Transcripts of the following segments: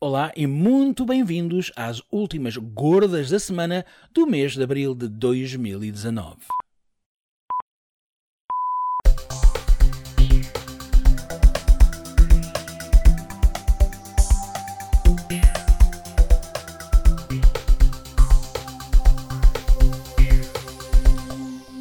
Olá e muito bem-vindos às últimas gordas da semana do mês de abril de 2019.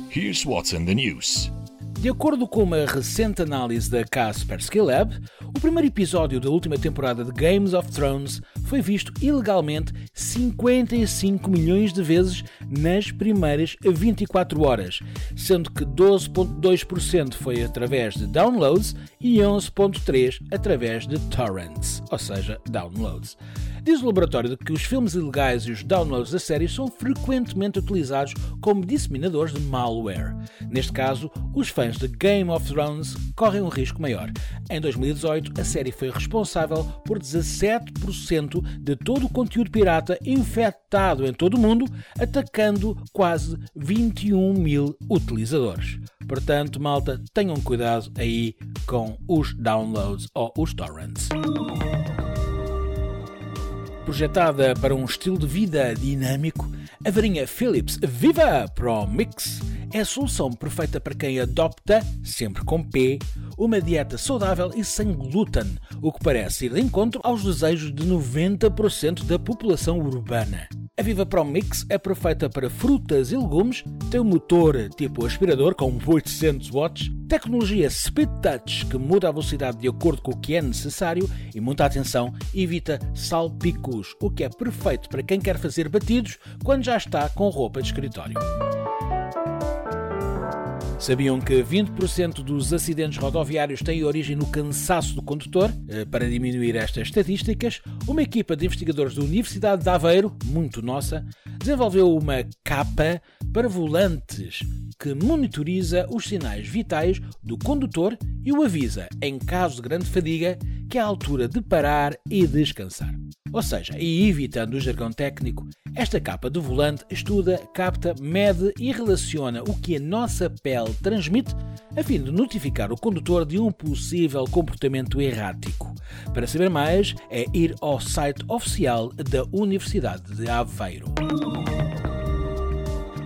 Here's what's in the news. De acordo com uma recente análise da Kaspersky Lab, o primeiro episódio da última temporada de Games of Thrones foi visto ilegalmente 55 milhões de vezes nas primeiras 24 horas, sendo que 12,2% foi através de downloads e 11,3% através de torrents, ou seja, downloads. Diz o laboratório que os filmes ilegais e os downloads da série são frequentemente utilizados como disseminadores de malware. Neste caso, os fãs de Game of Thrones correm um risco maior. Em 2018, a série foi responsável por 17% de todo o conteúdo pirata infectado em todo o mundo, atacando quase 21 mil utilizadores. Portanto, malta, tenham cuidado aí com os downloads ou os torrents. Projetada para um estilo de vida dinâmico, a varinha Philips Viva Pro Mix é a solução perfeita para quem adopta, sempre com P, uma dieta saudável e sem glúten, o que parece ir de encontro aos desejos de 90% da população urbana. A Viva Pro Mix é perfeita para frutas e legumes, tem um motor tipo aspirador com 800 watts, tecnologia Speed Touch que muda a velocidade de acordo com o que é necessário e muita atenção, evita salpicos, o que é perfeito para quem quer fazer batidos quando já está com roupa de escritório. Sabiam que 20% dos acidentes rodoviários têm origem no cansaço do condutor? Eh, para diminuir estas estatísticas, uma equipa de investigadores da Universidade de Aveiro, muito nossa, desenvolveu uma capa para volantes que monitoriza os sinais vitais do condutor e o avisa, em caso de grande fadiga, que é a altura de parar e descansar. Ou seja, e evitando o jargão técnico, esta capa de volante estuda, capta, mede e relaciona o que a nossa pele transmite a fim de notificar o condutor de um possível comportamento errático. Para saber mais, é ir ao site oficial da Universidade de Aveiro.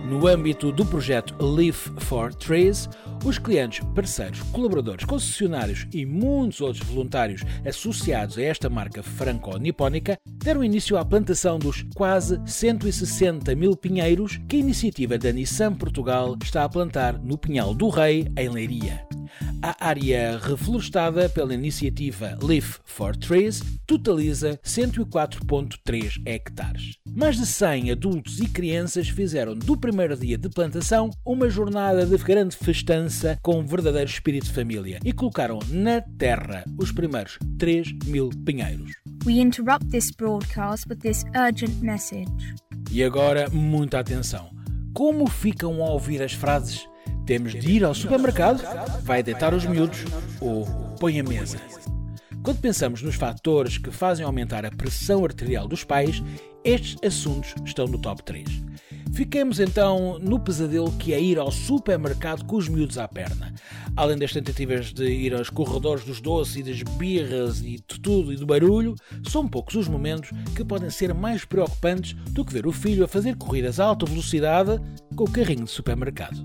No âmbito do projeto Leaf for Trees, os clientes, parceiros, colaboradores, concessionários e muitos outros voluntários associados a esta marca franco-nipónica deram início à plantação dos quase 160 mil pinheiros que a iniciativa da Nissan Portugal está a plantar no Pinhal do Rei, em Leiria. A área reflorestada pela iniciativa Leaf for Trees totaliza 104,3 hectares. Mais de 100 adultos e crianças fizeram do primeiro dia de plantação uma jornada de grande festança com um verdadeiro espírito de família e colocaram na terra os primeiros 3 mil pinheiros. We interrupt this broadcast with this urgent message. E agora, muita atenção. Como ficam a ouvir as frases temos de ir ao supermercado, vai deitar os miúdos ou põe a mesa. Quando pensamos nos fatores que fazem aumentar a pressão arterial dos pais, estes assuntos estão no top 3. Fiquemos então no pesadelo que é ir ao supermercado com os miúdos à perna. Além das tentativas de ir aos corredores dos doces e das birras e de tudo e do barulho, são poucos os momentos que podem ser mais preocupantes do que ver o filho a fazer corridas a alta velocidade com o carrinho de supermercado.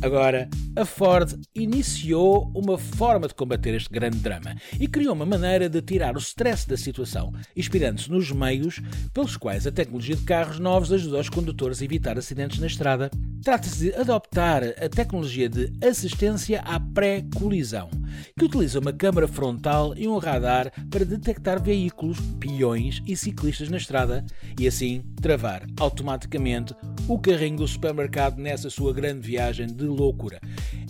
Agora, a Ford iniciou uma forma de combater este grande drama e criou uma maneira de tirar o stress da situação, inspirando-se nos meios pelos quais a tecnologia de carros novos ajuda os condutores a evitar acidentes na estrada. Trata-se de adoptar a tecnologia de assistência à pré-colisão, que utiliza uma câmara frontal e um radar para detectar veículos, peões e ciclistas na estrada e assim travar automaticamente o carrinho do supermercado nessa sua grande viagem de loucura.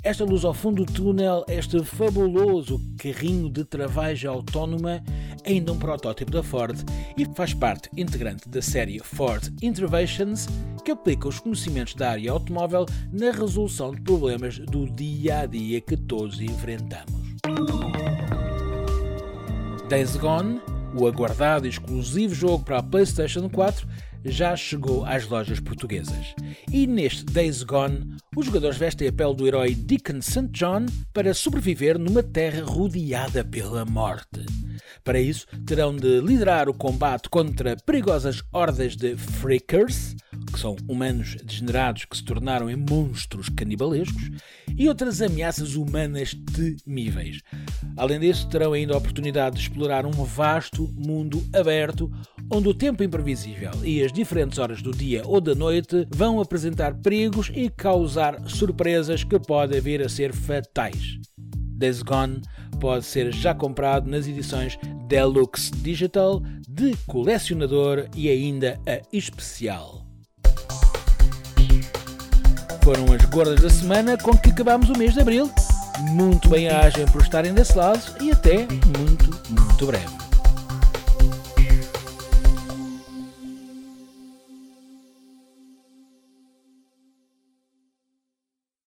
Esta luz ao fundo do túnel, este fabuloso carrinho de travagem autónoma, ainda um protótipo da Ford e faz parte integrante da série Ford Interventions, que aplica os conhecimentos da área automóvel na resolução de problemas do dia a dia que todos enfrentamos. Days Gone, o aguardado e exclusivo jogo para a PlayStation 4, já chegou às lojas portuguesas. E neste Days Gone, os jogadores vestem a pele do herói Deacon St. John para sobreviver numa terra rodeada pela morte. Para isso, terão de liderar o combate contra perigosas hordas de freakers, que são humanos degenerados que se tornaram em monstros canibalescos, e outras ameaças humanas temíveis. Além disso, terão ainda a oportunidade de explorar um vasto mundo aberto onde o tempo imprevisível e as diferentes horas do dia ou da noite vão apresentar perigos e causar surpresas que podem vir a ser fatais. Days Gone pode ser já comprado nas edições Deluxe Digital, de colecionador e ainda a especial. Foram as gordas da semana com que acabamos o mês de abril. Muito bem-agem por estarem desse lado e até muito, muito breve.